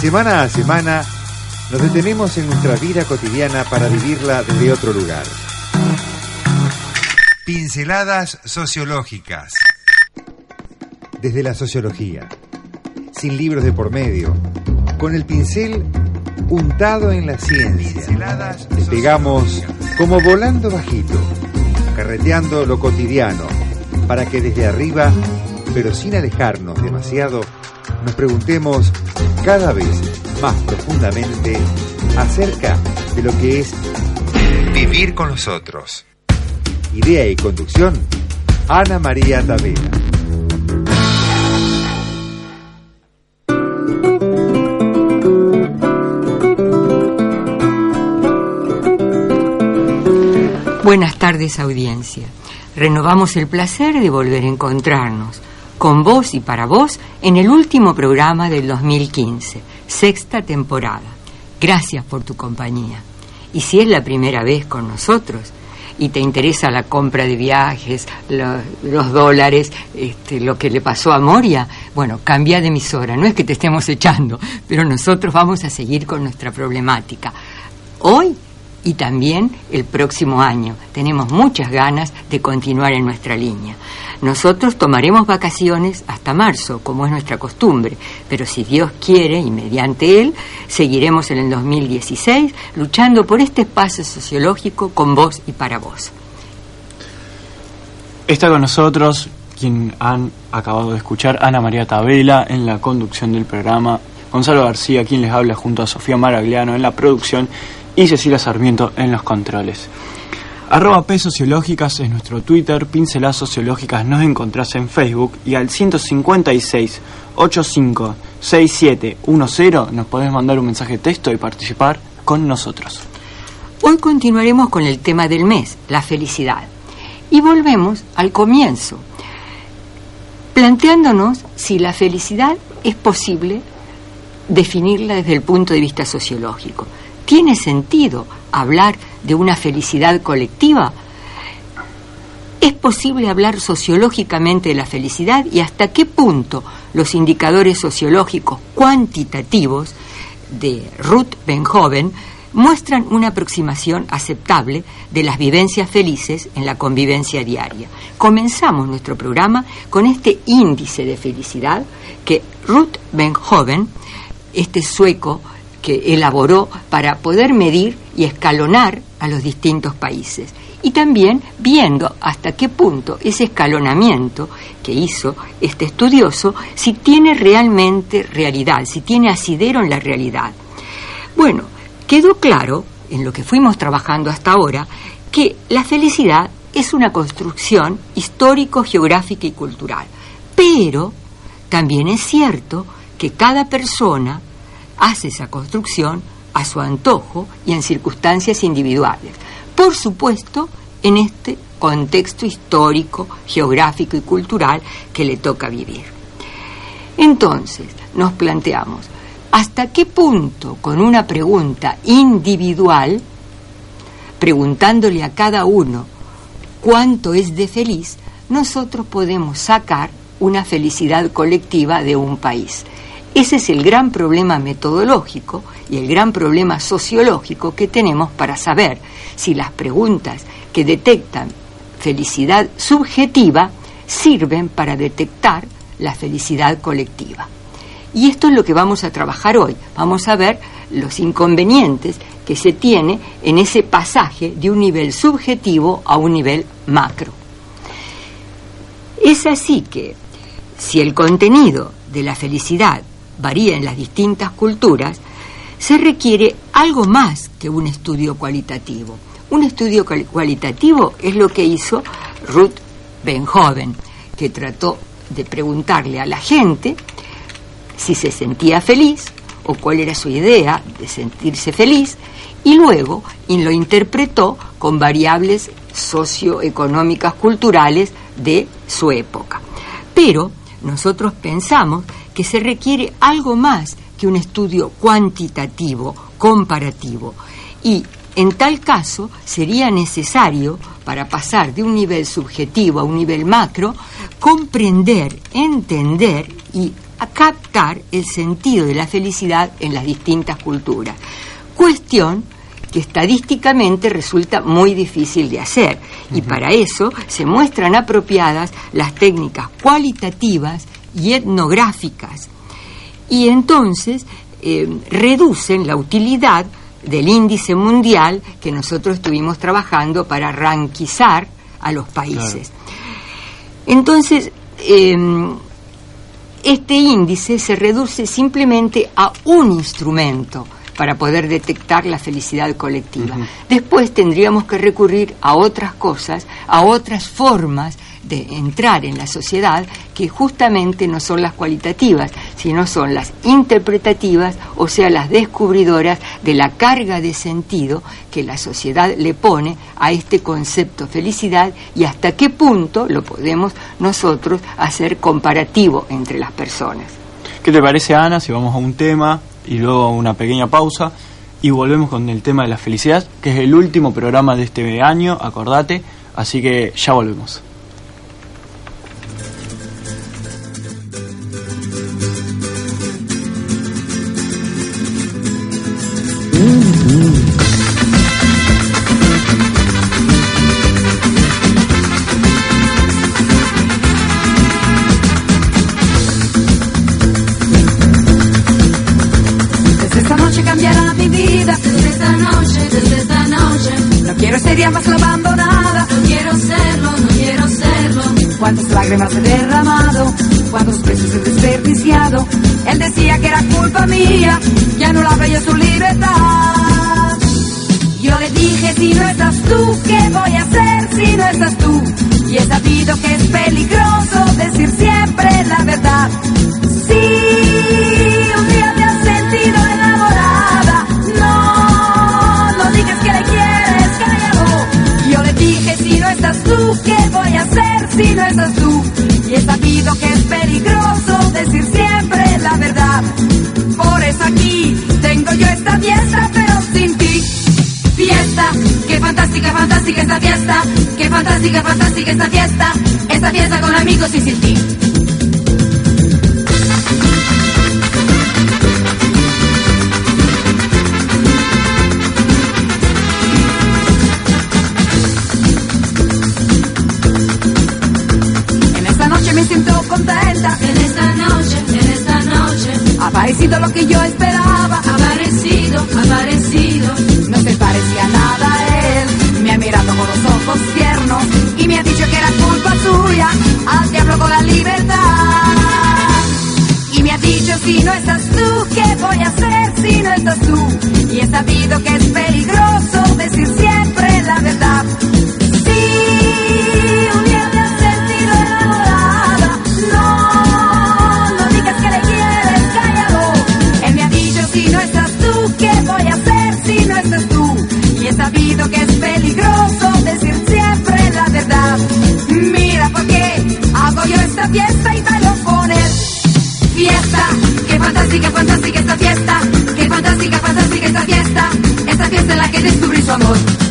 Semana a semana nos detenemos en nuestra vida cotidiana para vivirla desde otro lugar. Pinceladas sociológicas. Desde la sociología, sin libros de por medio, con el pincel untado en la ciencia. Despegamos como volando bajito, carreteando lo cotidiano, para que desde arriba, pero sin alejarnos demasiado, nos preguntemos cada vez más profundamente acerca de lo que es vivir con los otros. Idea y conducción, Ana María Tavera. Buenas tardes audiencia. Renovamos el placer de volver a encontrarnos con vos y para vos en el último programa del 2015, sexta temporada. Gracias por tu compañía. Y si es la primera vez con nosotros y te interesa la compra de viajes, lo- los, dólares, este, lo que le pasó a Moria, bueno, cambia de emisora. No es que te estemos echando, pero nosotros vamos a seguir con nuestra problemática. Hoy y también el próximo año. Tenemos muchas ganas de continuar en nuestra línea. Nosotros tomaremos vacaciones hasta marzo, como es nuestra costumbre, pero si Dios quiere y mediante Él, seguiremos en el 2016 luchando por este espacio sociológico con vos y para vos. Está con nosotros quien han acabado de escuchar, Ana María Tabela en la conducción del programa, Gonzalo García quien les habla junto a Sofía Maragliano en la producción y Cecilia Sarmiento en los controles. Arroba P Sociológicas es nuestro Twitter, Pinceladas Sociológicas nos encontrás en Facebook y al 156 85 6710 nos podés mandar un mensaje de texto y participar con nosotros. Hoy continuaremos con el tema del mes, la felicidad. Y volvemos al comienzo, planteándonos si la felicidad es posible definirla desde el punto de vista sociológico. ¿Tiene sentido hablar de una felicidad colectiva? ¿Es posible hablar sociológicamente de la felicidad y hasta qué punto los indicadores sociológicos cuantitativos de Ruth Benhoven muestran una aproximación aceptable de las vivencias felices en la convivencia diaria? Comenzamos nuestro programa con este índice de felicidad que Ruth Benhoven, este sueco, que elaboró para poder medir y escalonar a los distintos países. Y también viendo hasta qué punto ese escalonamiento que hizo este estudioso, si tiene realmente realidad, si tiene asidero en la realidad. Bueno, quedó claro, en lo que fuimos trabajando hasta ahora, que la felicidad es una construcción histórico, geográfica y cultural. Pero también es cierto que cada persona hace esa construcción a su antojo y en circunstancias individuales. Por supuesto, en este contexto histórico, geográfico y cultural que le toca vivir. Entonces, nos planteamos, ¿hasta qué punto con una pregunta individual, preguntándole a cada uno cuánto es de feliz, nosotros podemos sacar una felicidad colectiva de un país? Ese es el gran problema metodológico y el gran problema sociológico que tenemos para saber si las preguntas que detectan felicidad subjetiva sirven para detectar la felicidad colectiva. Y esto es lo que vamos a trabajar hoy. Vamos a ver los inconvenientes que se tiene en ese pasaje de un nivel subjetivo a un nivel macro. Es así que si el contenido de la felicidad varía en las distintas culturas, se requiere algo más que un estudio cualitativo, Un estudio cual- cualitativo es lo que hizo Ruth Benhoven, que trató de preguntarle a la gente si se sentía feliz o cuál era su idea de sentirse feliz y luego y lo interpretó con variables socioeconómicas culturales de su época. Pero nosotros pensamos que se requiere algo más que un estudio cuantitativo, comparativo. Y en tal caso sería necesario, para pasar de un nivel subjetivo a un nivel macro, comprender, entender y captar el sentido de la felicidad en las distintas culturas. Cuestión que estadísticamente resulta muy difícil de hacer y para eso se muestran apropiadas las técnicas cualitativas y etnográficas y entonces eh, reducen la utilidad del índice mundial que nosotros estuvimos trabajando para ranquizar a los países. Entonces, eh, este índice se reduce simplemente a un instrumento para poder detectar la felicidad colectiva. Después tendríamos que recurrir a otras cosas, a otras formas de entrar en la sociedad que justamente no son las cualitativas, sino son las interpretativas, o sea, las descubridoras de la carga de sentido que la sociedad le pone a este concepto felicidad y hasta qué punto lo podemos nosotros hacer comparativo entre las personas. ¿Qué te parece, Ana, si vamos a un tema y luego a una pequeña pausa y volvemos con el tema de la felicidad, que es el último programa de este año, acordate, así que ya volvemos. Si no estás tú, ¿qué voy a hacer si no estás tú? Y he sabido que es peligroso decir siempre la verdad. Sí, un día te has sentido enamorada. No, no digas que le quieres, cállalo. Yo le dije, si no estás tú, ¿qué voy a hacer si no estás tú? Fantástica, esta fiesta. Qué fantástica, fantástica esta fiesta. Esta fiesta con amigos y sin ti. En esta noche me siento contenta. En esta noche, en esta noche. Ha aparecido lo que yo esperaba. Ha aparecido, ha aparecido. No se parecía nada mirado con los ojos tiernos y me ha dicho que era culpa suya. Al diablo con la libertad. Y me ha dicho si no estás tú, ¿qué voy a hacer si no estás tú? Y he sabido que es peligroso decir siempre la verdad. Esta fiesta y él fiesta. Qué fantástica, fantástica esta fiesta. Qué fantástica, fantástica esta fiesta. Esta fiesta en la que descubrí su amor.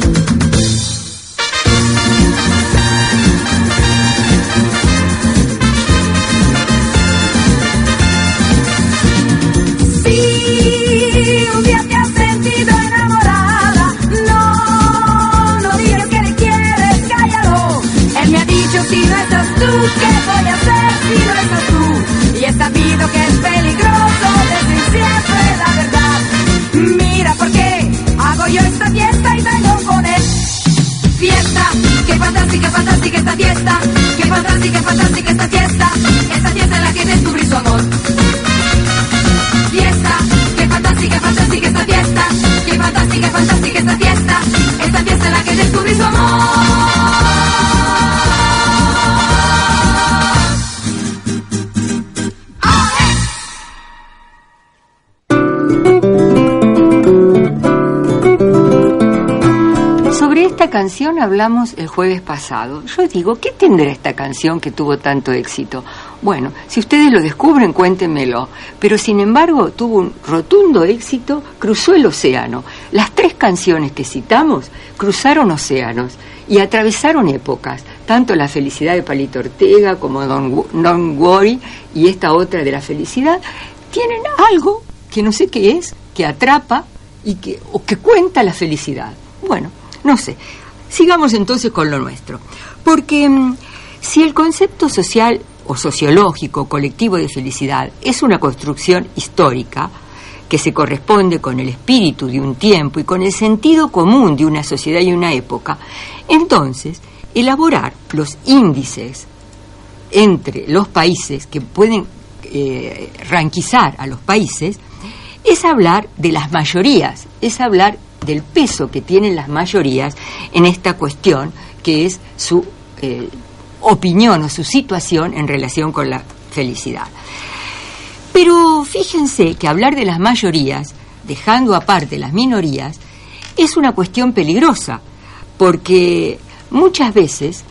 Tú? Y he sabido que es peligroso decir siempre la verdad. Mira por qué hago yo esta fiesta y bailo con él. Fiesta, qué fantástica, fantástica esta fiesta. Qué fantástica, fantástica esta fiesta. Esta fiesta en la que descubrí su amor. Fiesta, qué fantástica, fantástica esta fiesta. Qué fantástica, fantástica esta fiesta. Esta canción hablamos el jueves pasado. Yo digo, ¿qué tendrá esta canción que tuvo tanto éxito? Bueno, si ustedes lo descubren, cuéntenmelo. Pero sin embargo, tuvo un rotundo éxito, cruzó el océano. Las tres canciones que citamos cruzaron océanos y atravesaron épocas. Tanto La felicidad de Palito Ortega como Don't, Don't Worry y esta otra de la felicidad tienen algo que no sé qué es, que atrapa y que, o que cuenta la felicidad. Bueno, no sé. Sigamos entonces con lo nuestro. Porque mm, si el concepto social o sociológico colectivo de felicidad es una construcción histórica que se corresponde con el espíritu de un tiempo y con el sentido común de una sociedad y una época, entonces elaborar los índices entre los países que pueden eh, ranquizar a los países es hablar de las mayorías, es hablar del peso que tienen las mayorías en esta cuestión que es su eh, opinión o su situación en relación con la felicidad. Pero fíjense que hablar de las mayorías, dejando aparte las minorías, es una cuestión peligrosa, porque muchas veces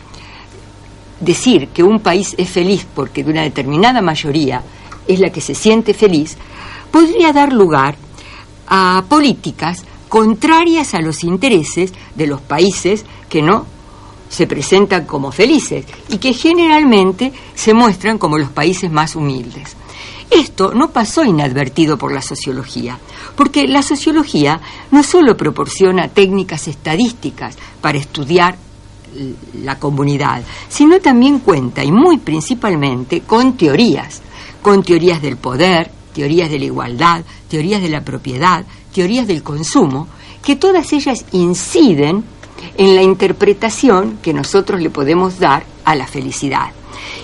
decir que un país es feliz porque de una determinada mayoría es la que se siente feliz, podría dar lugar a políticas contrarias a los intereses de los países que no se presentan como felices y que generalmente se muestran como los países más humildes. Esto no pasó inadvertido por la sociología, porque la sociología no solo proporciona técnicas estadísticas para estudiar la comunidad, sino también cuenta, y muy principalmente, con teorías, con teorías del poder, teorías de la igualdad, teorías de la propiedad, teorías del consumo, que todas ellas inciden en la interpretación que nosotros le podemos dar a la felicidad.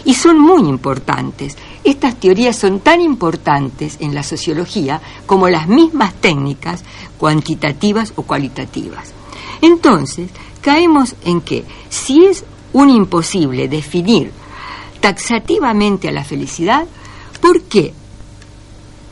Y son muy importantes. Estas teorías son tan importantes en la sociología como las mismas técnicas cuantitativas o cualitativas. Entonces, caemos en que si es un imposible definir taxativamente a la felicidad, ¿por qué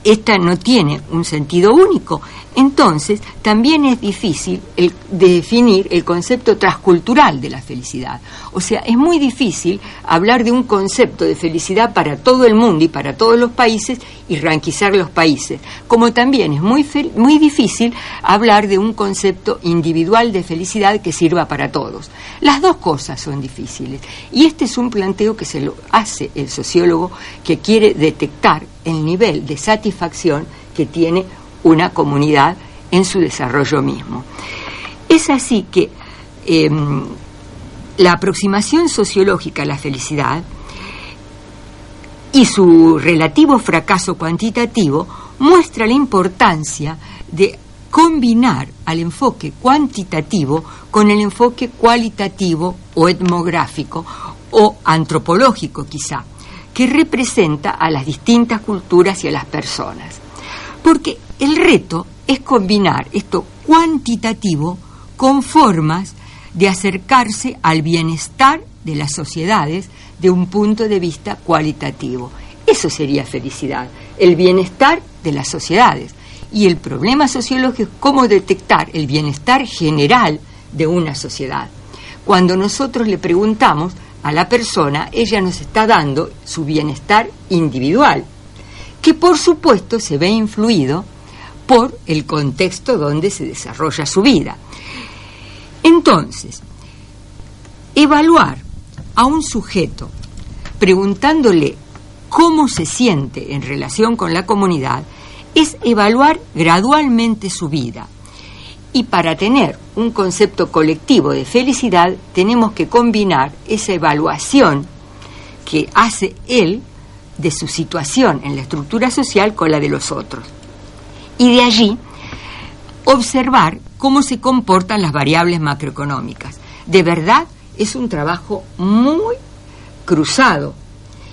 esta no tiene un sentido único. Entonces, también es difícil definir el concepto transcultural de la felicidad. O sea, es muy difícil hablar de un concepto de felicidad para todo el mundo y para todos los países y ranquizar los países. Como también es muy, muy difícil hablar de un concepto individual de felicidad que sirva para todos. Las dos cosas son difíciles. Y este es un planteo que se lo hace el sociólogo que quiere detectar el nivel de satisfacción que tiene una comunidad en su desarrollo mismo. Es así que em, la aproximación sociológica a la felicidad y su relativo fracaso cuantitativo muestra la importancia de combinar al enfoque cuantitativo con el enfoque cualitativo o etnográfico o antropológico quizá que representa a las distintas culturas y a las personas. Porque el reto es combinar esto cuantitativo con formas de acercarse al bienestar de las sociedades de un punto de vista cualitativo. Eso sería felicidad, el bienestar de las sociedades. Y el problema sociológico es cómo detectar el bienestar general de una sociedad. Cuando nosotros le preguntamos a la persona, ella nos está dando su bienestar individual, que por supuesto se ve influido por el contexto donde se desarrolla su vida. Entonces, evaluar a un sujeto preguntándole cómo se siente en relación con la comunidad es evaluar gradualmente su vida, y para tener un concepto colectivo de felicidad tenemos que combinar esa evaluación que hace él de su situación en la estructura social con la de los otros. Y de allí observar cómo se comportan las variables macroeconómicas. De verdad es un trabajo muy cruzado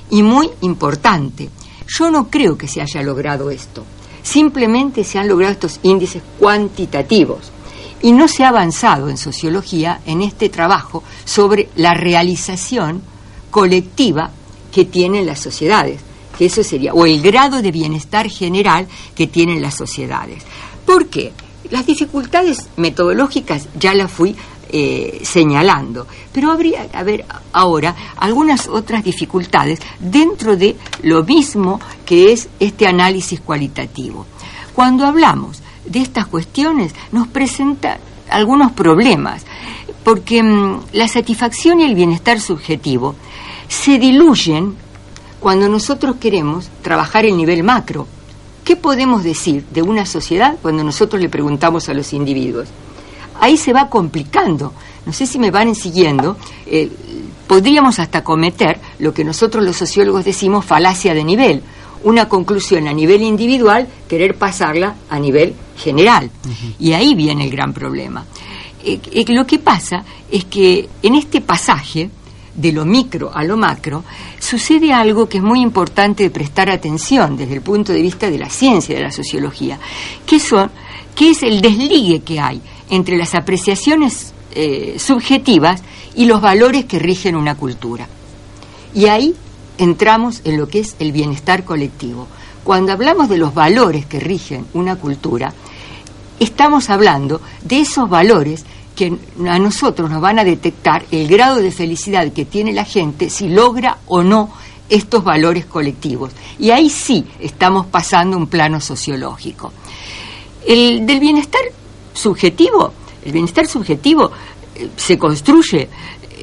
y muy importante. Yo no creo que se haya logrado esto. Simplemente se han logrado estos índices cuantitativos y no se ha avanzado en sociología en este trabajo sobre la realización colectiva que tienen las sociedades, que eso sería, o el grado de bienestar general que tienen las sociedades. ¿Por qué? Las dificultades metodológicas ya las fui eh, señalando. Pero habría, a ver, ahora algunas otras dificultades dentro de lo mismo que es este análisis cualitativo. Cuando hablamos de estas cuestiones, nos presenta algunos problemas, porque mm, la satisfacción y el bienestar subjetivo se diluyen cuando nosotros queremos trabajar el nivel macro. ¿Qué podemos decir de una sociedad cuando nosotros le preguntamos a los individuos? Ahí se va complicando. No sé si me van siguiendo. Eh, podríamos hasta cometer lo que nosotros los sociólogos decimos falacia de nivel. Una conclusión a nivel individual, querer pasarla a nivel general. Y ahí viene el gran problema. Eh, eh, lo que pasa es que en este pasaje, de lo micro a lo macro, sucede algo que es muy importante de prestar atención desde el punto de vista de la ciencia, de la sociología, que, son, que es el desligue que hay entre las apreciaciones eh, subjetivas y los valores que rigen una cultura. Y ahí entramos en lo que es el bienestar colectivo. Cuando hablamos de los valores que rigen una cultura, estamos hablando de esos valores que a nosotros nos van a detectar el grado de felicidad que tiene la gente si logra o no estos valores colectivos. Y ahí sí estamos pasando un plano sociológico. El del bienestar subjetivo, el bienestar subjetivo eh, se construye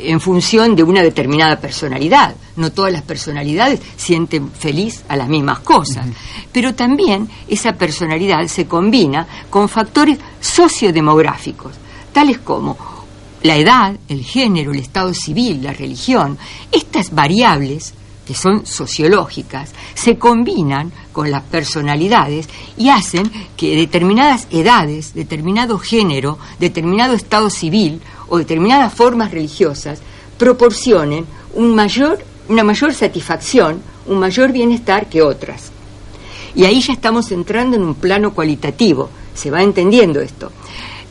en función de una determinada personalidad. No todas las personalidades sienten feliz a las mismas cosas, pero también esa personalidad se combina con factores sociodemográficos tales como la edad, el género, el estado civil, la religión. Estas variables, que son sociológicas, se combinan con las personalidades y hacen que determinadas edades, determinado género, determinado estado civil o determinadas formas religiosas proporcionen una mayor satisfacción, un mayor bienestar que otras. Y ahí ya estamos entrando en un plano cualitativo, se va entendiendo esto.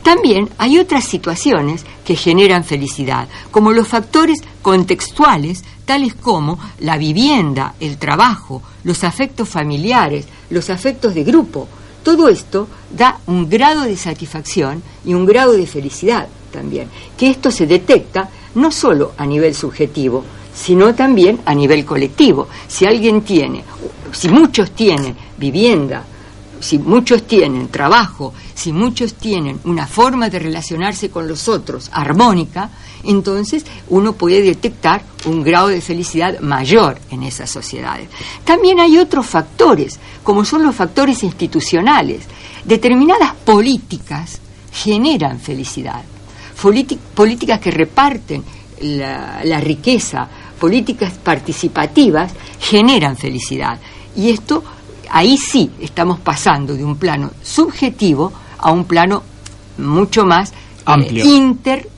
También hay otras situaciones que generan felicidad, como los factores contextuales, tales como la vivienda, el trabajo, los afectos familiares, los afectos de grupo. Todo esto da un grado de satisfacción y un grado de felicidad también, que esto se detecta no solo a nivel subjetivo, sino también a nivel colectivo. Si alguien tiene, si muchos tienen vivienda, si muchos tienen trabajo, si muchos tienen una forma de relacionarse con los otros armónica, entonces uno puede detectar un grado de felicidad mayor en esas sociedades. También hay otros factores, como son los factores institucionales. Determinadas políticas generan felicidad. políticas que reparten la, la riqueza, políticas participativas, generan felicidad. Y esto ahí sí estamos pasando de un plano subjetivo a un plano mucho más eh, Amplio. inter,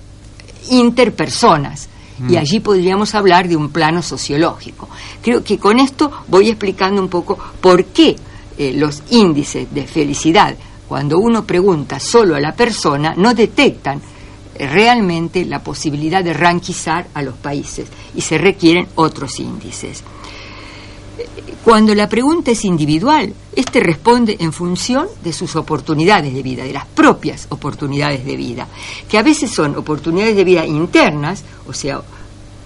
interpersonas. Y Mm. allí podríamos hablar de un plano sociológico. Creo que con esto voy explicando un poco por qué eh, los índices de felicidad, cuando uno pregunta solo a la persona, no detectan eh, realmente la posibilidad de ranquizar a los países y se requieren otros índices. Cuando la pregunta es individual, este responde en función de sus oportunidades de vida, de las propias oportunidades de vida, que a veces son oportunidades de vida internas, o sea,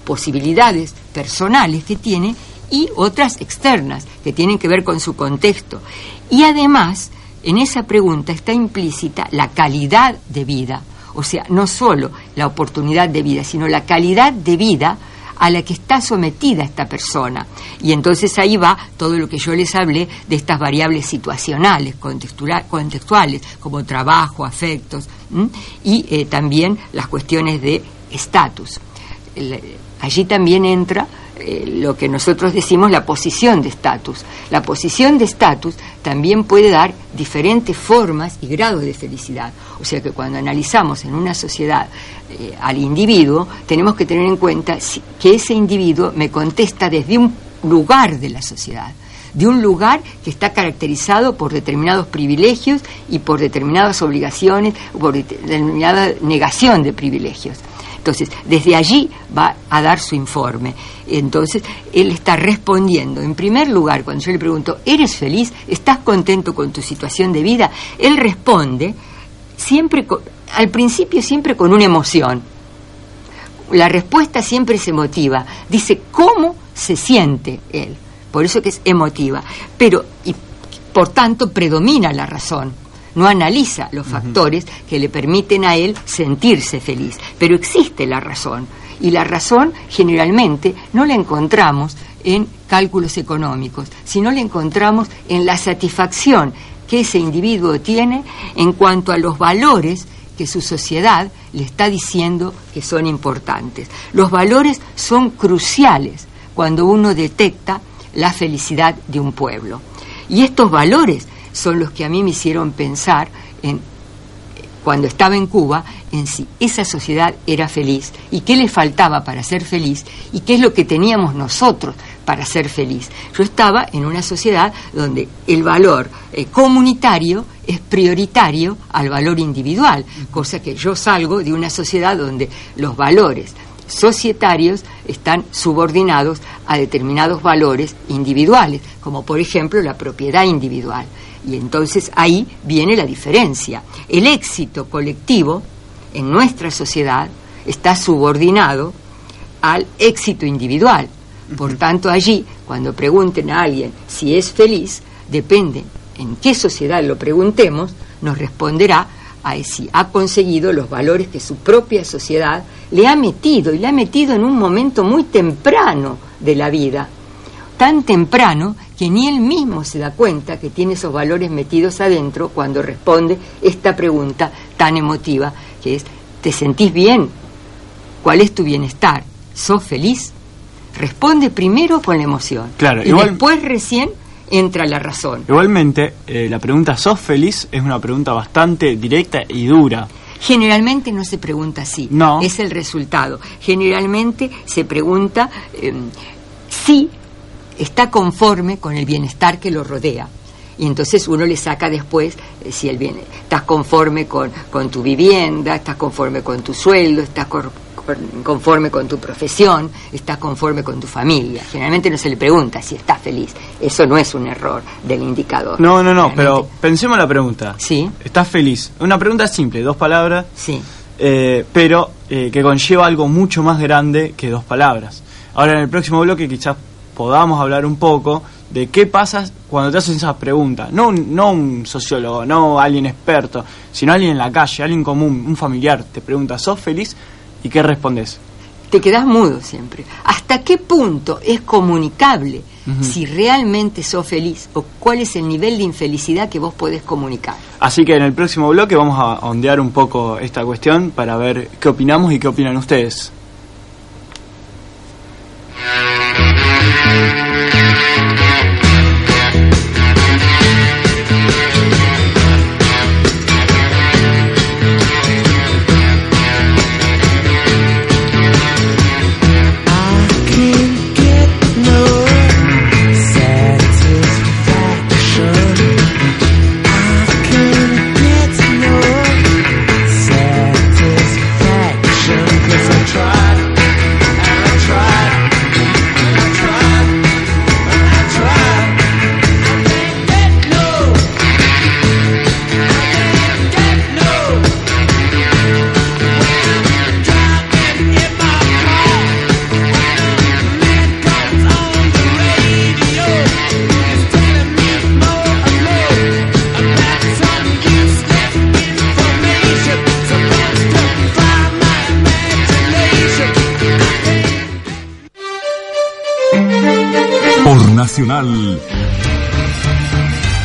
posibilidades personales que tiene, y otras externas, que tienen que ver con su contexto. Y además, en esa pregunta está implícita la calidad de vida, o sea, no solo la oportunidad de vida, sino la calidad de vida a la que está sometida esta persona. Y entonces ahí va todo lo que yo les hablé de estas variables situacionales, contextuales, como trabajo, afectos, y eh, también las cuestiones de estatus. Allí también entra eh, lo que nosotros decimos la posición de estatus. La posición de estatus también puede dar diferentes formas y grados de felicidad. O sea que cuando analizamos en una sociedad eh, al individuo, tenemos que tener en cuenta que ese individuo me contesta desde un lugar de la sociedad de un lugar que está caracterizado por determinados privilegios y por determinadas obligaciones, por determinada negación de privilegios. Entonces, desde allí va a dar su informe. Entonces, él está respondiendo. En primer lugar, cuando yo le pregunto, ¿eres feliz? ¿Estás contento con tu situación de vida? Él responde siempre al principio siempre con una emoción. La respuesta siempre es emotiva. Dice cómo se siente él. Por eso que es emotiva. Pero, y por tanto, predomina la razón. No analiza los factores que le permiten a él sentirse feliz. Pero existe la razón. Y la razón generalmente no la encontramos en cálculos económicos, sino la encontramos en la satisfacción que ese individuo tiene en cuanto a los valores que su sociedad le está diciendo que son importantes. Los valores son cruciales cuando uno detecta la felicidad de un pueblo. Y estos valores son los que a mí me hicieron pensar en cuando estaba en Cuba en si esa sociedad era feliz y qué le faltaba para ser feliz y qué es lo que teníamos nosotros para ser feliz. Yo estaba en una sociedad donde el valor eh, comunitario es prioritario al valor individual, cosa que yo salgo de una sociedad donde los valores societarios están subordinados a determinados valores individuales, como por ejemplo la propiedad individual. Y entonces ahí viene la diferencia. El éxito colectivo en nuestra sociedad está subordinado al éxito individual. Por tanto, allí, cuando pregunten a alguien si es feliz, depende en qué sociedad lo preguntemos, nos responderá a si ha conseguido los valores que su propia sociedad le ha metido y le ha metido en un momento muy temprano de la vida, tan temprano que ni él mismo se da cuenta que tiene esos valores metidos adentro cuando responde esta pregunta tan emotiva que es, ¿te sentís bien? ¿Cuál es tu bienestar? ¿Sos feliz? Responde primero con la emoción. Claro, y igual- después recién entra la razón. Igualmente, eh, la pregunta ¿sos feliz? es una pregunta bastante directa y dura. Generalmente no se pregunta así, No. es el resultado. Generalmente se pregunta eh, si está conforme con el bienestar que lo rodea. Y entonces uno le saca después eh, si el bien, estás conforme con, con tu vivienda, estás conforme con tu sueldo, estás cor- conforme con tu profesión, estás conforme con tu familia. Generalmente no se le pregunta si está feliz. Eso no es un error del indicador. No, no, no, pero pensemos la pregunta. Sí. ¿Estás feliz? Una pregunta simple, dos palabras, Sí. eh, pero eh, que conlleva algo mucho más grande que dos palabras. Ahora en el próximo bloque quizás podamos hablar un poco de qué pasa cuando te hacen esas preguntas. No un, no un sociólogo, no alguien experto, sino alguien en la calle, alguien común, un familiar. Te pregunta, ¿sos feliz? ¿Y qué respondes? te quedas mudo siempre. ¿Hasta qué punto es comunicable si realmente sos feliz o cuál es el nivel de infelicidad que vos podés comunicar? Así que en el próximo bloque vamos a ondear un poco esta cuestión para ver qué opinamos y qué opinan ustedes. Por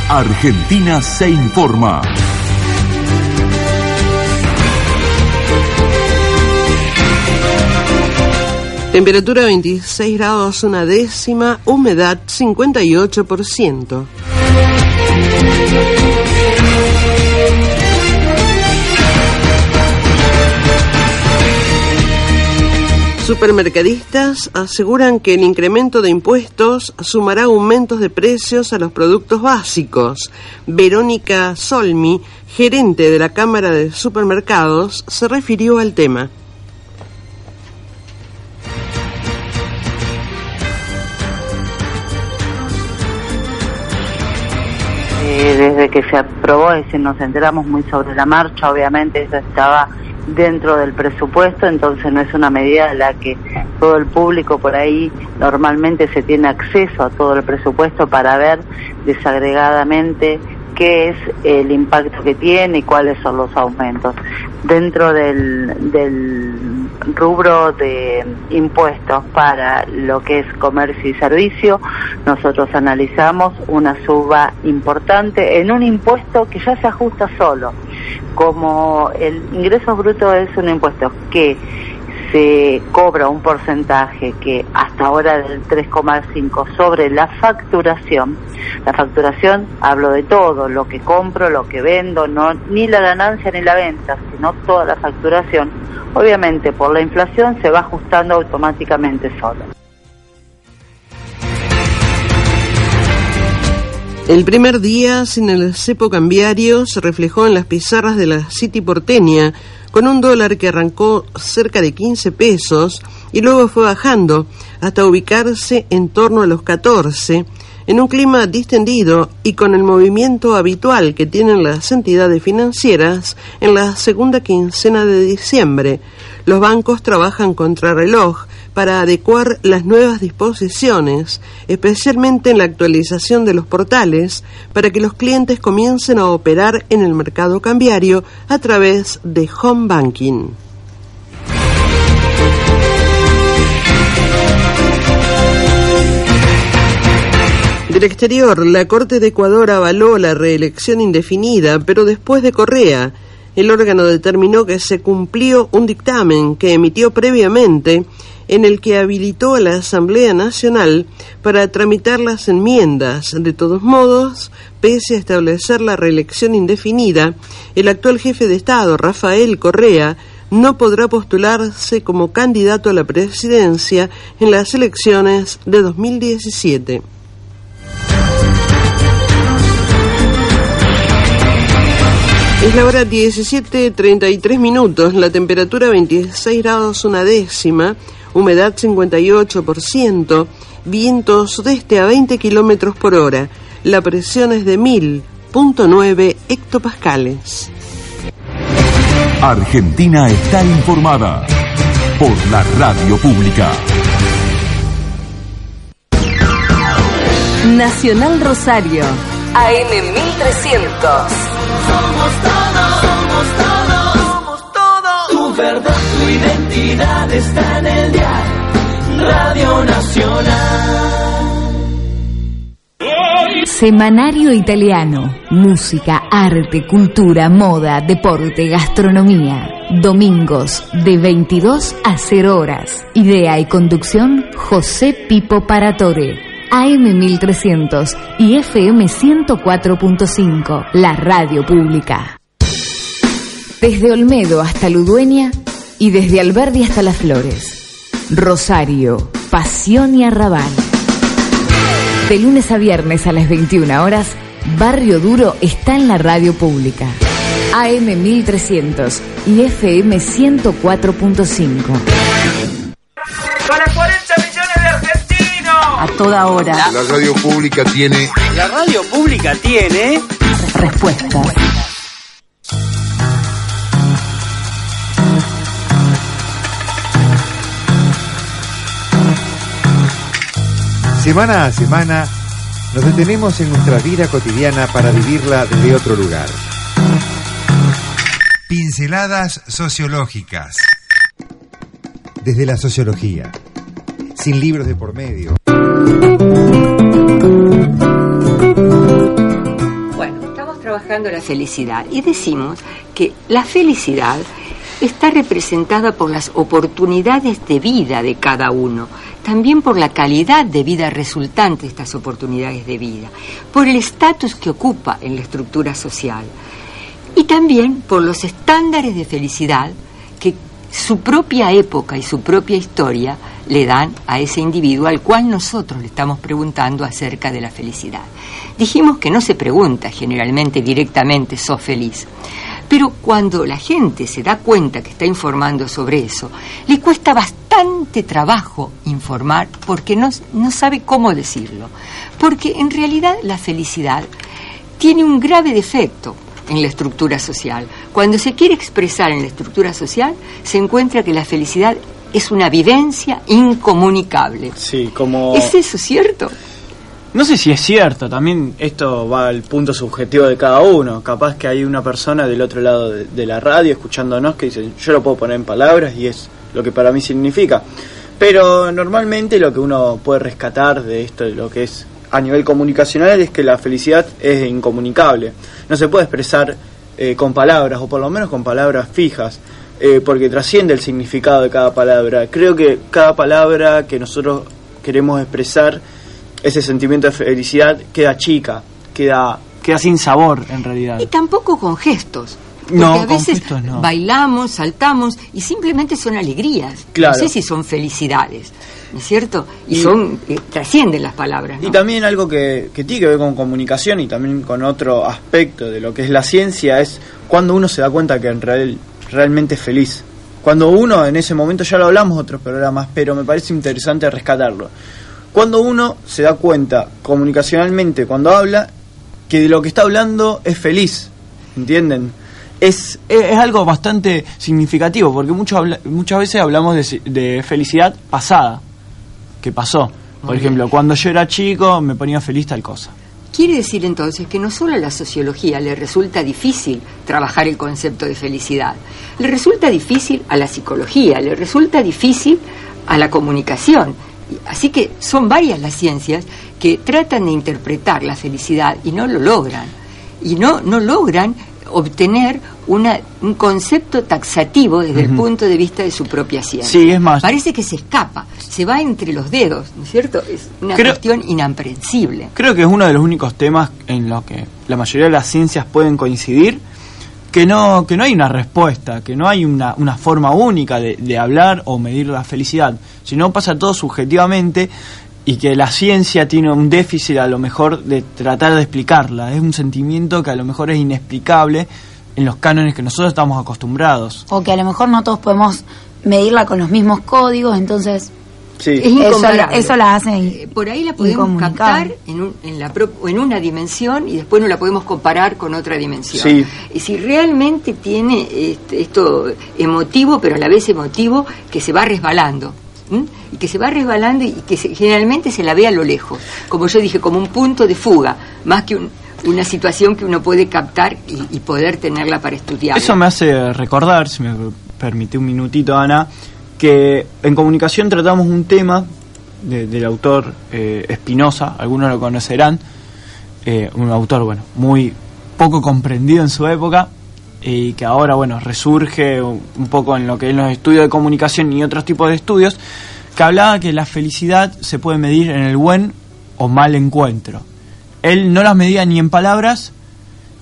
Argentina se informa. Temperatura 26 grados una décima, humedad 58%. Supermercadistas aseguran que el incremento de impuestos sumará aumentos de precios a los productos básicos. Verónica Solmi, gerente de la Cámara de Supermercados, se refirió al tema. Eh, desde que se aprobó, es decir, nos enteramos muy sobre la marcha, obviamente eso estaba dentro del presupuesto, entonces no es una medida a la que todo el público por ahí normalmente se tiene acceso a todo el presupuesto para ver desagregadamente qué es el impacto que tiene y cuáles son los aumentos. Dentro del, del rubro de impuestos para lo que es comercio y servicio, nosotros analizamos una suba importante en un impuesto que ya se ajusta solo. Como el ingreso bruto es un impuesto que se cobra un porcentaje que hasta ahora del 3,5 sobre la facturación. La facturación hablo de todo, lo que compro, lo que vendo, no ni la ganancia ni la venta, sino toda la facturación. Obviamente por la inflación se va ajustando automáticamente solo. El primer día, sin el cepo cambiario, se reflejó en las pizarras de la City porteña, con un dólar que arrancó cerca de 15 pesos y luego fue bajando hasta ubicarse en torno a los 14, en un clima distendido y con el movimiento habitual que tienen las entidades financieras en la segunda quincena de diciembre. Los bancos trabajan contra reloj para adecuar las nuevas disposiciones, especialmente en la actualización de los portales, para que los clientes comiencen a operar en el mercado cambiario a través de home banking. Del exterior, la Corte de Ecuador avaló la reelección indefinida, pero después de Correa, el órgano determinó que se cumplió un dictamen que emitió previamente en el que habilitó a la Asamblea Nacional para tramitar las enmiendas. De todos modos, pese a establecer la reelección indefinida, el actual jefe de Estado, Rafael Correa, no podrá postularse como candidato a la presidencia en las elecciones de 2017. Es la hora 17.33 minutos, la temperatura 26 grados una décima, humedad 58%, viento sudeste a 20 kilómetros por hora, la presión es de 1000.9 hectopascales. Argentina está informada por la radio pública. Nacional Rosario, AM 1300. Somos todos, somos todos, verdad, tu identidad está en el diario Radio Nacional. Semanario Italiano. Música, arte, cultura, moda, deporte, gastronomía. Domingos de 22 a 0 horas. Idea y conducción José Pipo Paratore. AM 1300 y FM 104.5, la radio pública. Desde Olmedo hasta Ludueña y desde Alberdi hasta Las Flores. Rosario, Pasión y Arrabal. De lunes a viernes a las 21 horas, Barrio Duro está en la radio pública. AM 1300 y FM 104.5. Para 40 millones de argentinos. A toda hora. La radio pública tiene... La radio pública tiene... Respuestas. Semana a semana nos detenemos en nuestra vida cotidiana para vivirla desde otro lugar. Pinceladas sociológicas. Desde la sociología. Sin libros de por medio. Bueno, estamos trabajando la felicidad y decimos que la felicidad está representada por las oportunidades de vida de cada uno, también por la calidad de vida resultante de estas oportunidades de vida, por el estatus que ocupa en la estructura social y también por los estándares de felicidad que su propia época y su propia historia le dan a ese individuo al cual nosotros le estamos preguntando acerca de la felicidad. Dijimos que no se pregunta generalmente directamente, ¿sos feliz? Pero cuando la gente se da cuenta que está informando sobre eso, le cuesta bastante trabajo informar porque no, no sabe cómo decirlo. Porque en realidad la felicidad tiene un grave defecto en la estructura social. Cuando se quiere expresar en la estructura social, se encuentra que la felicidad es una vivencia incomunicable. Sí, como... ¿Es eso cierto? No sé si es cierto, también esto va al punto subjetivo de cada uno. Capaz que hay una persona del otro lado de, de la radio escuchándonos que dice, yo lo puedo poner en palabras y es lo que para mí significa. Pero normalmente lo que uno puede rescatar de esto, de lo que es a nivel comunicacional, es que la felicidad es incomunicable. No se puede expresar eh, con palabras, o por lo menos con palabras fijas, eh, porque trasciende el significado de cada palabra. Creo que cada palabra que nosotros queremos expresar, ese sentimiento de felicidad, queda chica, queda, queda sin sabor en realidad. Y tampoco con gestos. Porque No, a veces no. bailamos, saltamos y simplemente son alegrías. Claro. No sé si son felicidades, ¿no es cierto? Y, Y- son eh, trascienden las palabras. ¿no? Y también algo que, que tiene que ver con comunicación y también con otro aspecto de lo que es la ciencia es cuando uno se da cuenta que en real, realmente es feliz. Cuando uno en ese momento, ya lo hablamos en otros programas, pero me parece interesante rescatarlo. Cuando uno se da cuenta comunicacionalmente, cuando habla, que de lo que está hablando es feliz, ¿entienden? Es, es, algo bastante significativo, porque mucho habla- muchas veces hablamos de, de felicidad pasada, que pasó. Por ejemplo, cuando yo era chico me ponía feliz tal cosa. Quiere decir entonces que no solo a la sociología le resulta difícil trabajar el concepto de felicidad, le resulta difícil a la psicología, le resulta difícil a la comunicación. Así que son varias las ciencias que tratan de interpretar la felicidad y no lo logran. Y no, no logran obtener una, un concepto taxativo desde el punto de vista de su propia ciencia. Sí, es más. Parece que se escapa, se va entre los dedos, ¿no es cierto? Es una Creo- cuestión inaprehensible. Creo que es uno de los únicos temas en los que la mayoría de las ciencias pueden coincidir, que no, que no hay una respuesta, que no hay una, una forma única de, de hablar o medir la felicidad, sino pasa todo subjetivamente y que la ciencia tiene un déficit a lo mejor de tratar de explicarla. Es un sentimiento que a lo mejor es inexplicable en los cánones que nosotros estamos acostumbrados. O que a lo mejor no todos podemos medirla con los mismos códigos, entonces Sí. Es eso, incomparable. eso la hace Eh, por ahí la podemos captar en, un- en, la pro- en una dimensión y después no la podemos comparar con otra dimensión. Sí. Y si realmente tiene este, esto emotivo, pero a la vez emotivo, que se va resbalando. Y que se va resbalando y que se- generalmente se la ve a lo lejos. Como yo dije, como un punto de fuga, más que un- una situación que uno puede captar y, poder tenerla para estudiar. Eso me hace recordar, si me permite un minutito, Ana, que en comunicación tratamos un tema de- del autor eh, Espinosa, algunos lo conocerán, eh, un autor, bueno, muy poco comprendido en su época y que ahora, bueno, resurge un poco en lo que es los estudios de comunicación y otros tipos de estudios, que hablaba que la felicidad se puede medir en el buen o mal encuentro. Él no las medía ni en palabras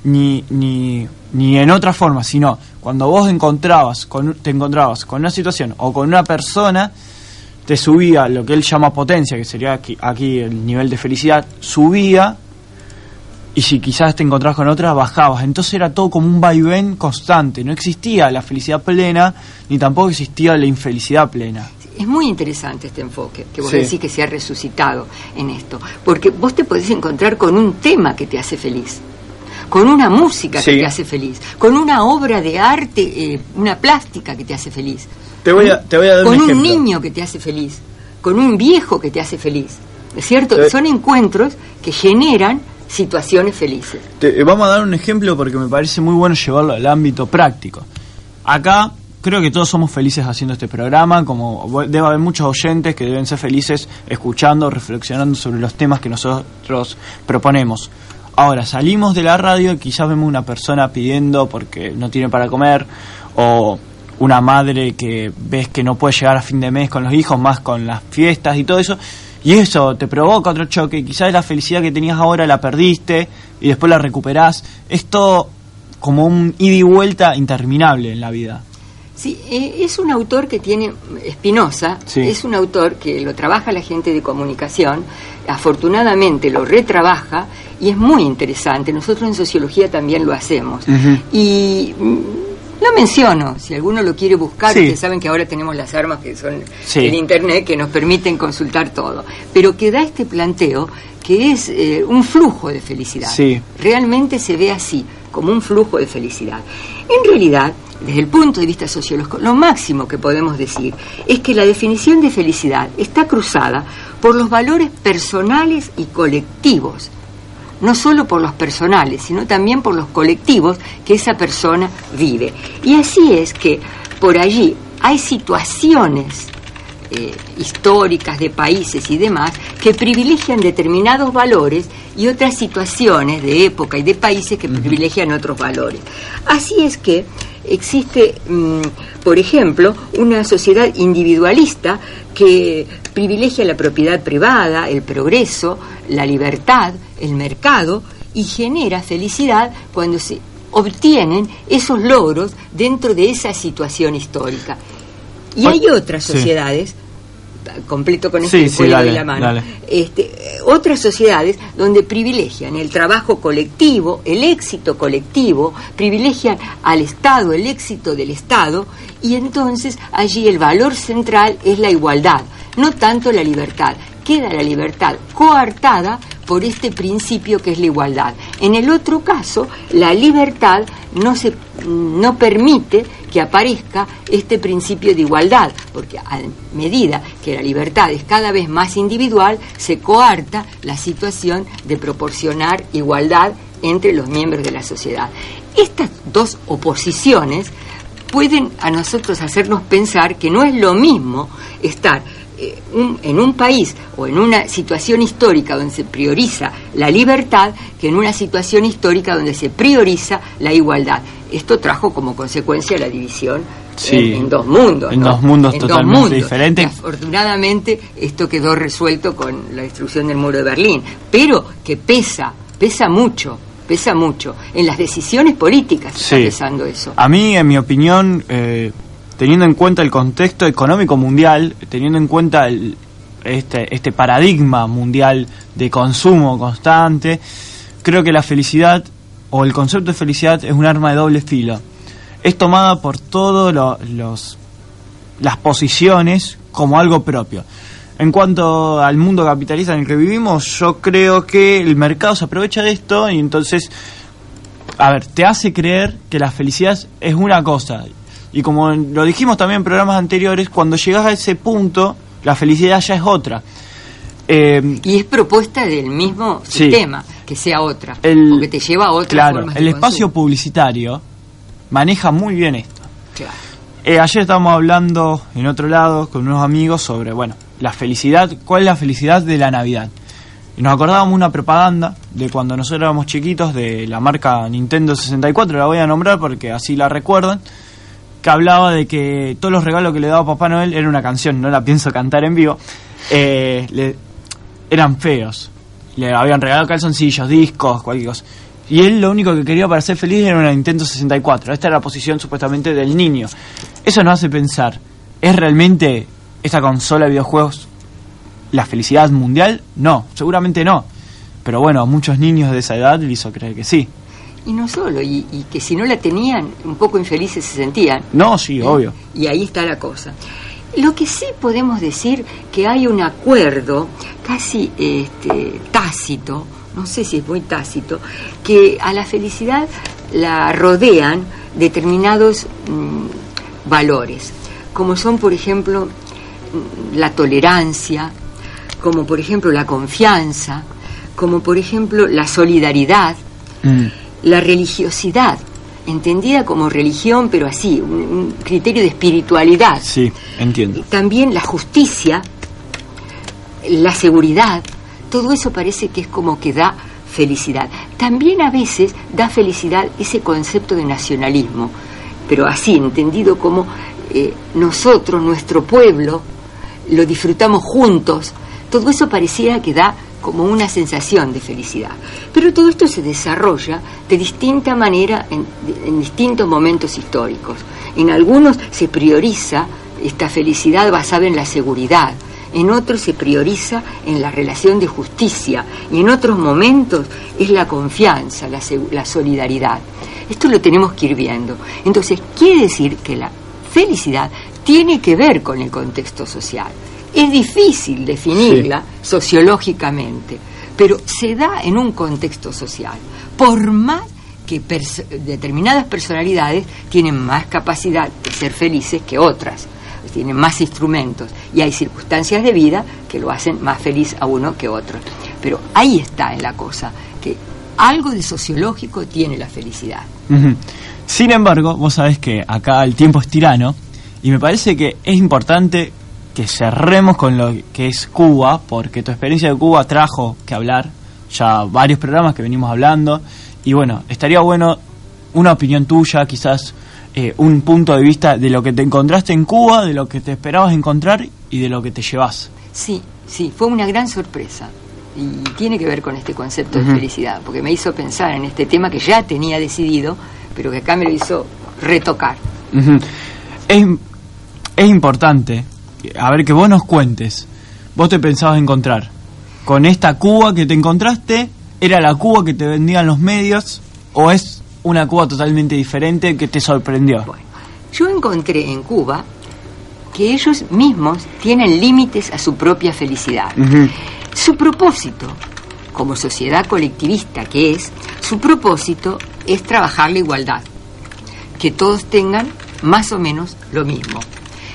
ni, ni, ni en otra forma, sino cuando vos encontrabas con, te encontrabas con una situación o con una persona, te subía lo que él llama potencia, que sería aquí, aquí el nivel de felicidad, subía y si quizás te encontrabas con otra, bajabas. Entonces era todo como un vaivén constante, no existía la felicidad plena, ni tampoco existía la infelicidad plena. Es muy interesante este enfoque que vos Sí. decís que se ha resucitado en esto, porque vos te podés encontrar con un tema que te hace feliz, con una música que Sí. te hace feliz, con una obra de arte, eh, una plástica que te hace feliz, Te voy a, te voy a dar con un niño que te hace feliz, con un viejo que te hace feliz, ¿no es cierto? Son encuentros que generan situaciones felices. Te- eh, vamos a dar un ejemplo porque me parece muy bueno llevarlo al ámbito práctico. Acá creo que todos somos felices haciendo este programa, como debe haber muchos oyentes que deben ser felices escuchando, reflexionando sobre los temas que nosotros proponemos. Ahora, salimos de la radio y quizás vemos una persona pidiendo porque no tiene para comer o una madre que ves que no puede llegar a fin de mes con los hijos, más con las fiestas y todo eso, y eso te provoca otro choque, quizás la felicidad que tenías ahora la perdiste y después la recuperás. Esto como un ida y vuelta interminable en la vida. Sí, eh, es un autor que tiene, Espinosa, Sí. es un autor que lo trabaja la gente de comunicación, afortunadamente lo retrabaja y es muy interesante. Nosotros en sociología también lo hacemos. Y Lo menciono, si alguno lo quiere buscar, Sí. ustedes saben que ahora tenemos las armas que son Sí. el Internet que nos permiten consultar todo, pero que da este planteo que es eh, un flujo de felicidad. Sí. Realmente se ve así, como un flujo de felicidad. En realidad, desde el punto de vista sociológico, lo máximo que podemos decir es que la definición de felicidad está cruzada por los valores personales y colectivos no solo por los personales, sino también por los colectivos que esa persona vive. Y así es que por allí hay situaciones eh, históricas de países y demás que privilegian determinados valores y otras situaciones de época y de países que privilegian otros valores. Así es que existe, mm, por ejemplo, una sociedad individualista que privilegia la propiedad privada, el progreso, la libertad, el mercado y genera felicidad cuando se obtienen esos logros dentro de esa situación histórica. Y hay otras Sí. Completo con este sí, dale, la mano, dale. este, eh, otras sociedades donde privilegian el trabajo colectivo, el éxito colectivo, privilegian al Estado, el éxito del Estado, y entonces allí el valor central es la igualdad, no tanto la libertad. Queda la libertad coartada por este principio que es la igualdad. En el otro caso, la libertad no se no permite que aparezca este principio de igualdad, porque a medida que la libertad es cada vez más individual, se coarta la situación de proporcionar igualdad entre los miembros de la sociedad. Estas dos oposiciones pueden a nosotros hacernos pensar que no es lo mismo estar eh, un- en un país o en una situación histórica donde se prioriza la libertad que en una situación histórica donde se prioriza la igualdad. Esto trajo como consecuencia la división Sí. en, en dos mundos. En ¿no? dos mundos totalmente mundos. diferentes. Afortunadamente esto quedó resuelto con la destrucción del muro de Berlín, pero que pesa, pesa mucho, pesa mucho. En las decisiones políticas está Sí. pesando eso. A mí, en mi opinión, eh, teniendo en cuenta el contexto económico mundial, teniendo en cuenta el- este, este paradigma mundial de consumo constante, creo que la felicidad o el concepto de felicidad es un arma de doble filo. Es tomada por todos los las posiciones como algo propio. En cuanto al mundo capitalista en el que vivimos, yo creo que el mercado se aprovecha de esto y entonces a ver, te hace creer que la felicidad es una cosa. Y como lo dijimos también en programas anteriores, cuando llegas a ese punto, la felicidad ya es otra. Eh, Y es propuesta del mismo Sí. sistema, que sea otra, El- porque te lleva a otras claro, formas el de espacio consumo. publicitario maneja muy bien esto. Claro. Eh, ayer estábamos hablando en otro lado con unos amigos sobre, bueno, la felicidad, cuál es la felicidad de la Navidad. Y nos acordábamos una propaganda de cuando nosotros éramos chiquitos de la marca Nintendo 64, la voy a nombrar porque así la recuerdan, que hablaba de que todos los regalos que le daba Papá Noel era una canción, no la pienso cantar en vivo, eh, le- eran feos. Le habían regalado calzoncillos, discos, cualquier cosa. Y él lo único que quería para ser feliz era una Nintendo 64. Esta era la posición supuestamente del niño. Eso nos hace pensar, ¿es realmente esta consola de videojuegos la felicidad mundial? No, seguramente no. Pero bueno, a muchos niños de esa edad le hizo creer que sí. Y no solo, y, y que si no la tenían, un poco infelices se sentían. No, sí, obvio. Y ahí está la cosa. Lo que sí podemos decir que hay un acuerdo casi este, tácito, no sé si es muy tácito, que a la felicidad la rodean determinados mm, valores, como son, por ejemplo, mm, la tolerancia, como por ejemplo la confianza, como por ejemplo la solidaridad, Mm. La religiosidad, entendida como religión, pero así, un, un criterio de espiritualidad. Sí, entiendo. También la justicia, la seguridad, todo eso parece que es como que da felicidad. También a veces da felicidad ese concepto de nacionalismo, pero así, entendido como eh, nosotros, nuestro pueblo, lo disfrutamos juntos, todo eso pareciera que da como una sensación de felicidad. Pero todo esto se desarrolla de distinta manera en, distintos momentos históricos. En algunos se prioriza esta felicidad basada en la seguridad, en otros se prioriza en la relación de justicia y en otros momentos es la confianza, la, la solidaridad. Esto lo tenemos que ir viendo. Entonces, quiere decir que la felicidad tiene que ver con el contexto social. Es difícil definirla sociológicamente, pero se da en un contexto social. Por más que pers- determinadas personalidades tienen más capacidad de ser felices que otras, tienen más instrumentos y hay circunstancias de vida que lo hacen más feliz a uno que otro. Pero ahí está en la cosa, que algo de sociológico tiene la felicidad. Sin embargo, vos sabés que acá el tiempo es tirano y me parece que es importante que cerremos con lo que es Cuba, porque tu experiencia de Cuba trajo que hablar ya varios programas que venimos hablando y bueno, estaría bueno una opinión tuya, quizás eh, un punto de vista de lo que te encontraste en Cuba, de lo que te esperabas encontrar y de lo que te llevas. Sí, sí, fue una gran sorpresa. Y tiene que ver con este concepto de felicidad, porque me hizo pensar en este tema que ya tenía decidido, pero que acá me lo hizo retocar. Es, es importante, a ver, que vos nos cuentes, vos te pensabas encontrar con esta Cuba que te encontraste, ¿era la Cuba que te vendían los medios o es una Cuba totalmente diferente que te sorprendió? Yo encontré en Cuba que ellos mismos tienen límites a su propia felicidad. Su propósito, como sociedad colectivista que es, su propósito es trabajar la igualdad, que todos tengan más o menos lo mismo.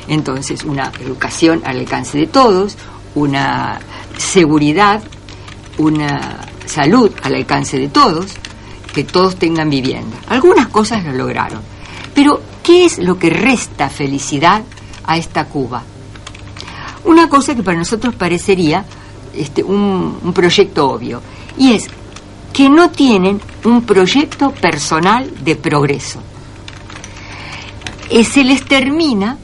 Entonces, una educación al alcance de todos, una seguridad, una salud al alcance de todos, que todos tengan vivienda. Algunas cosas lo lograron. Pero, ¿qué es lo que resta felicidad a esta Cuba? Una cosa que para nosotros parecería este, un, proyecto obvio, y es que no tienen un proyecto personal de progreso. Eh, se les termina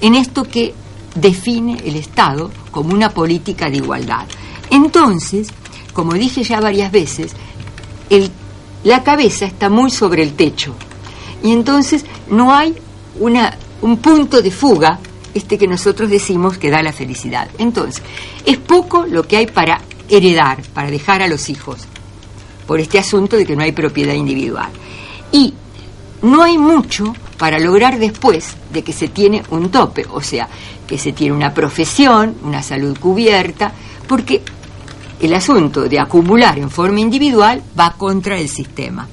en esto que define el Estado como una política de igualdad. Entonces, como dije ya varias veces, el- la cabeza está muy sobre el techo y entonces no hay una, un punto de fuga, este que nosotros decimos que da la felicidad. Entonces, es poco lo que hay para heredar, para dejar a los hijos, por este asunto de que no hay propiedad individual. Y no hay mucho para lograr después de que se tiene un tope, o sea, que se tiene una profesión, una salud cubierta, porque el asunto de acumular en forma individual va contra el sistema.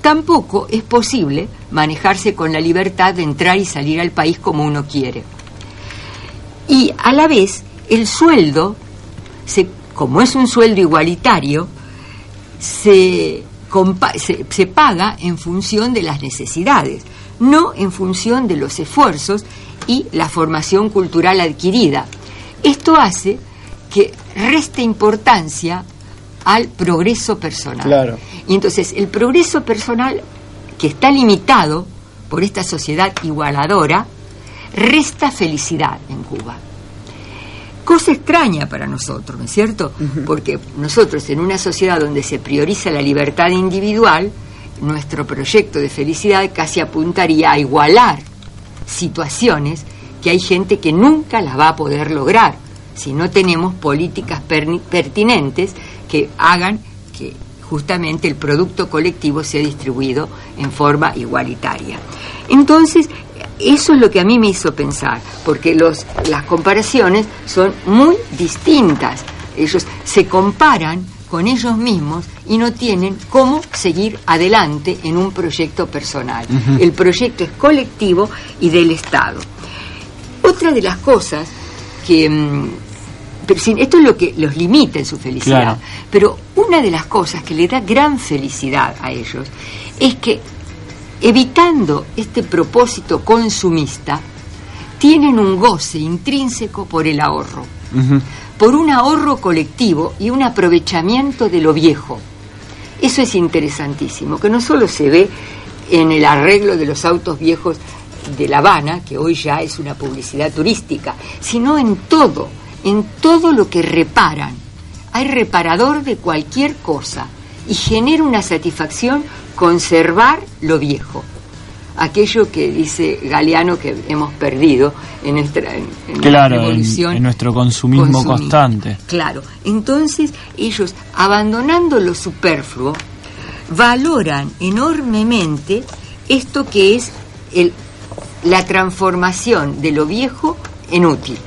Tampoco es posible manejarse con la libertad de entrar y salir al país como uno quiere. Y a la vez, el sueldo, como es un sueldo igualitario, se, se paga en función de las necesidades, no en función de los esfuerzos y la formación cultural adquirida. Esto hace que reste importancia al progreso personal. Claro. Y entonces el progreso personal, que está limitado por esta sociedad igualadora, resta felicidad en Cuba. Cosa extraña para nosotros, ¿no es cierto? Porque nosotros en una sociedad donde se prioriza la libertad individual, nuestro proyecto de felicidad casi apuntaría a igualar situaciones que hay gente que nunca las va a poder lograr si no tenemos políticas pertinentes que hagan que justamente el producto colectivo sea distribuido en forma igualitaria. Entonces, eso es lo que a mí me hizo pensar, porque los, las comparaciones son muy distintas. Ellos se comparan con ellos mismos y no tienen cómo seguir adelante en un proyecto personal. El proyecto es colectivo y del Estado. Otra de las cosas que... mm, pero sin- esto es lo que los limita en su felicidad. Claro. Pero una de las cosas que le da gran felicidad a ellos es que, evitando este propósito consumista, tienen un goce intrínseco por el ahorro, por un ahorro colectivo y un aprovechamiento de lo viejo. Eso es interesantísimo, que no solo se ve en el arreglo de los autos viejos de La Habana, que hoy ya es una publicidad turística, sino en todo, en todo lo que reparan. Hay reparador de cualquier cosa y genera una satisfacción conservar lo viejo. Aquello que dice Galeano que hemos perdido en nuestra en, en la Claro, en, revolución en nuestro consumismo constante. Claro, entonces ellos, abandonando lo superfluo, valoran enormemente esto que es el, la transformación de lo viejo en útil.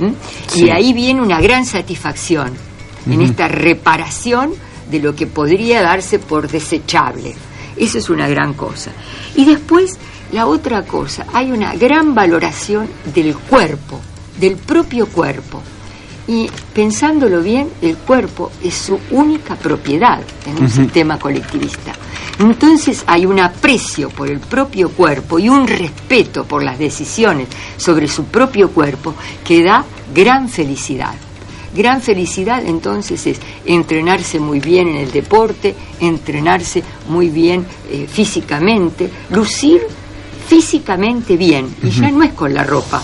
¿Mm? Sí. Y ahí viene una gran satisfacción en esta reparación de lo que podría darse por desechable. Eso es una gran cosa. Y después, la otra cosa, hay una gran valoración del cuerpo, del propio cuerpo. Y pensándolo bien, el cuerpo es su única propiedad en un sistema colectivista. Entonces hay un aprecio por el propio cuerpo y un respeto por las decisiones sobre su propio cuerpo que da gran felicidad. Gran felicidad entonces es entrenarse muy bien en el deporte, entrenarse muy bien eh, físicamente, lucir físicamente bien, y ya no es con la ropa,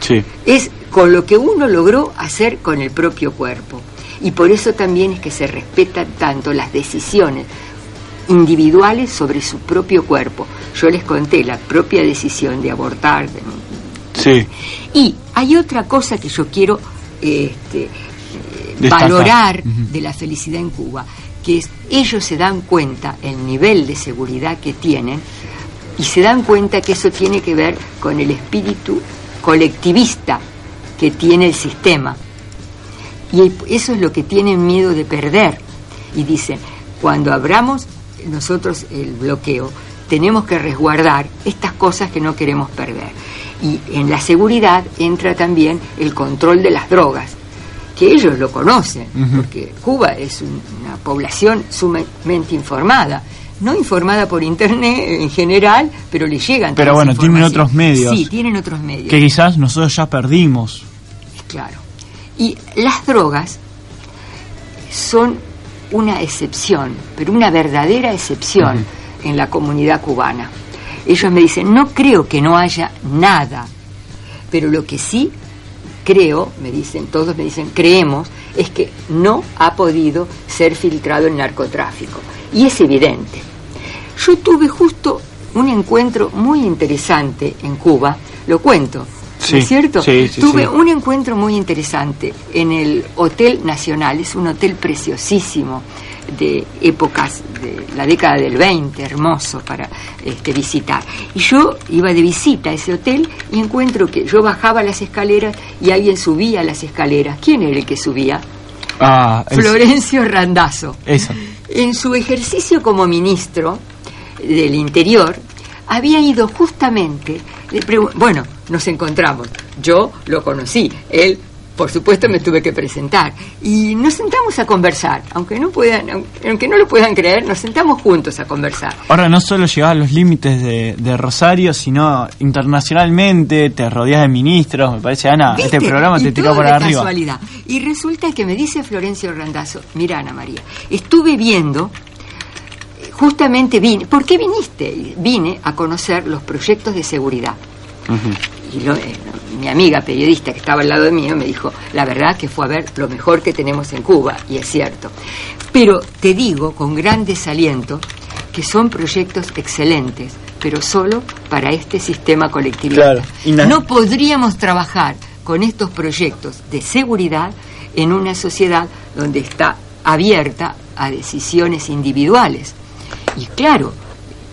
Sí. es con lo que uno logró hacer con el propio cuerpo. Y por eso también es que se respetan tanto las decisiones individuales sobre su propio cuerpo. Yo les conté la propia decisión de abortar. de- Sí. Y hay otra cosa que yo quiero este, eh, valorar de la felicidad en Cuba, que es ellos se dan cuenta el nivel de seguridad que tienen y se dan cuenta que eso tiene que ver con el espíritu colectivista que tiene el sistema. Y eso es lo que tienen miedo de perder. Y dicen, cuando abramos nosotros el bloqueo, tenemos que resguardar estas cosas que no queremos perder. Y en la seguridad entra también el control de las drogas, que ellos lo conocen, porque Cuba es un- una población sumamente informada. No informada por internet en general, pero le llegan. Pero bueno, tienen otros medios. Sí, tienen otros medios. Que quizás nosotros ya perdimos. Claro. Y las drogas son una excepción, pero una verdadera excepción en la comunidad cubana. Ellos me dicen, no creo que no haya nada, pero lo que sí creo, me dicen, todos me dicen, creemos, es que no ha podido ser filtrado el narcotráfico. Y es evidente. Yo tuve justo un encuentro muy interesante en Cuba, lo cuento, ¿no es cierto? sí, sí, tuve un encuentro muy interesante en el Hotel Nacional, es un hotel preciosísimo de épocas de la década del 20, hermoso para este, visitar. Y yo iba de visita a ese hotel y encuentro que yo bajaba las escaleras y alguien subía las escaleras. ¿Quién era el que subía? Ah, es- Florencio Randazzo. Eso. En su ejercicio como ministro del Interior, había ido justamente, bueno, nos encontramos, yo lo conocí, él, por supuesto, me tuve que presentar, y nos sentamos a conversar, aunque no puedan, aunque no lo puedan creer, nos sentamos juntos a conversar. Ahora no solo llegás a los límites de, de Rosario, sino internacionalmente, te rodeas de ministros, me parece, Ana, ¿Viste? este programa Y te tiró de arriba. casualidad. Y resulta que me dice Florencio Randazzo, mira Ana María, estuve viendo, justamente vine, ¿por qué viniste? Vine a conocer los proyectos de seguridad. Y lo- eh, mi amiga periodista que estaba al lado de mí me dijo, la verdad que fue a ver lo mejor que tenemos en Cuba, y es cierto. Pero te digo con gran desaliento que son proyectos excelentes, pero solo para este sistema colectivista. Claro, No podríamos trabajar con estos proyectos de seguridad en una sociedad donde está abierta a decisiones individuales. Y claro,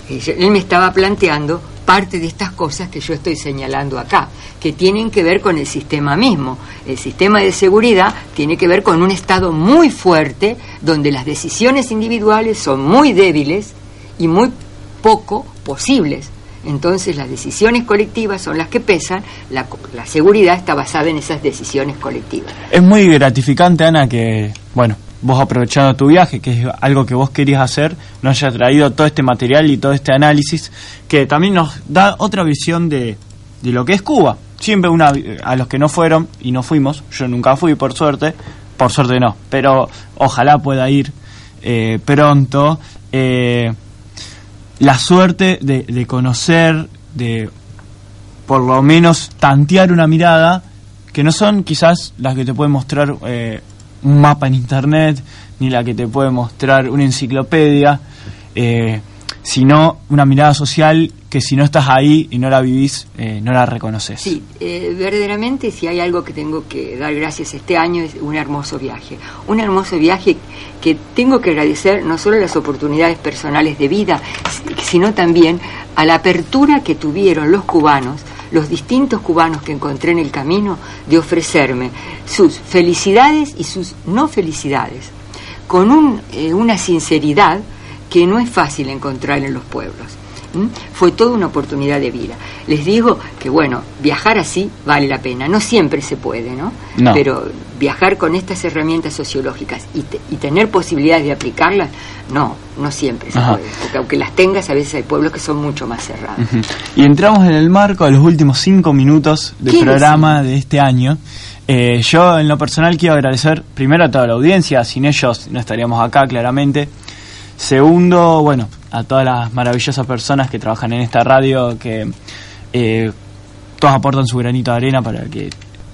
él me estaba planteando parte de estas cosas que yo estoy señalando acá, que tienen que ver con el sistema mismo. El sistema de seguridad tiene que ver con un Estado muy fuerte, donde las decisiones individuales son muy débiles y muy poco posibles. Entonces las decisiones colectivas son las que pesan, la, la seguridad está basada en esas decisiones colectivas. Es muy gratificante, Ana, que, bueno, vos aprovechando tu viaje, que es algo que vos querías hacer, nos haya traído todo este material y todo este análisis, que también nos da otra visión de, de lo que es Cuba. Siempre una, a los que no fueron y no fuimos, yo nunca fui por suerte, por suerte no, pero ojalá pueda ir eh, pronto. eh, la suerte de, de conocer, de por lo menos tantear una mirada que no son quizás las que te puede mostrar eh, un mapa en internet ni la que te puede mostrar una enciclopedia eh, sino una mirada social que si no estás ahí y no la vivís, eh, no la reconoces. Sí, eh, verdaderamente si hay algo que tengo que dar gracias este año es un hermoso viaje. Un hermoso viaje que tengo que agradecer no solo las oportunidades personales de vida, sino también a la apertura que tuvieron los cubanos, los distintos cubanos que encontré en el camino, de ofrecerme sus felicidades y sus no felicidades, con un, eh, una sinceridad que no es fácil encontrar en los pueblos. Fue toda una oportunidad de vida. Les digo que, bueno, viajar así vale la pena. No siempre se puede, ¿no? No. Pero viajar con estas herramientas sociológicas y, te- y tener posibilidades de aplicarlas, no, no siempre se Ajá. puede. Porque aunque las tengas, a veces hay pueblos que son mucho más cerrados. Y entramos en el marco de los últimos cinco minutos del ¿Qué programa de este año. Eh, yo en lo personal quiero agradecer primero a toda la audiencia, sin ellos no estaríamos acá claramente. Segundo, bueno, a todas las maravillosas personas que trabajan en esta radio, que eh, todos aportan su granito de arena para que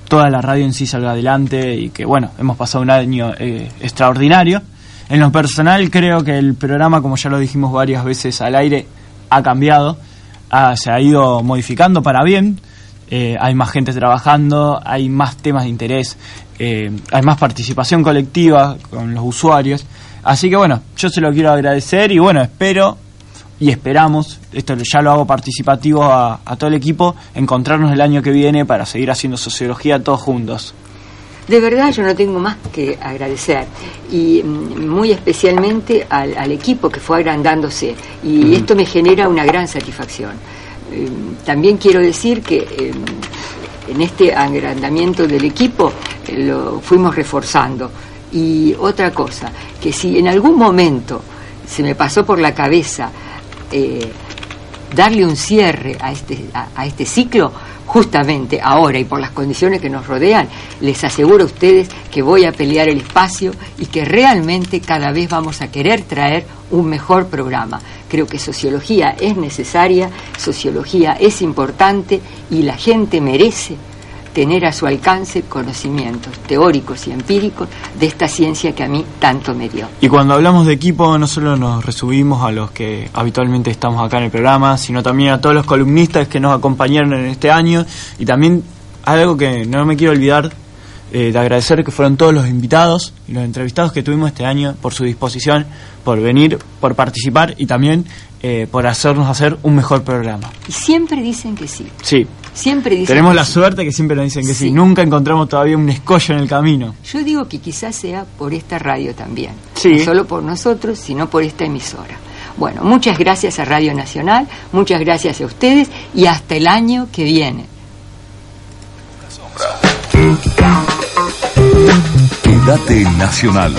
toda la radio en sí salga adelante y que, bueno, hemos pasado un año eh, extraordinario. En lo personal creo que el programa, como ya lo dijimos varias veces al aire, ha cambiado, ha- se ha ido modificando para bien. Eh, hay más gente trabajando, hay más temas de interés, eh, hay más participación colectiva con los usuarios. Así que bueno, yo se lo quiero agradecer y bueno, espero y esperamos, esto ya lo hago participativo a, a todo el equipo, encontrarnos el año que viene para seguir haciendo sociología todos juntos. De verdad yo no tengo más que agradecer y mm, muy especialmente al, al equipo que fue agrandándose y esto me genera una gran satisfacción. Eh, También quiero decir que eh, en este agrandamiento del equipo eh, lo fuimos reforzando y otra cosa, que si en algún momento se me pasó por la cabeza eh, darle un cierre a este, a, a este ciclo, justamente ahora y por las condiciones que nos rodean, les aseguro a ustedes que voy a pelear el espacio y que realmente cada vez vamos a querer traer un mejor programa. Creo que sociología es necesaria, sociología es importante y la gente merece tener a su alcance conocimientos teóricos y empíricos de esta ciencia que a mí tanto me dio. Y cuando hablamos de equipo, no solo nos resumimos a los que habitualmente estamos acá en el programa, sino también a todos los columnistas que nos acompañaron en este año. Y también algo que no me quiero olvidar eh, de agradecer, que fueron todos los invitados y los entrevistados que tuvimos este año por su disposición, por venir, por participar y también eh, por hacernos hacer un mejor programa. Y siempre dicen que sí. Sí, Siempre dicen tenemos que la sí. suerte que siempre nos dicen que sí. Sí. Nunca encontramos todavía un escollo en el camino. Yo digo que quizás sea por esta radio también. Sí. No solo por nosotros, sino por esta emisora. Bueno, muchas gracias a Radio Nacional, muchas gracias a ustedes y hasta el año que viene. Quédate Nacional.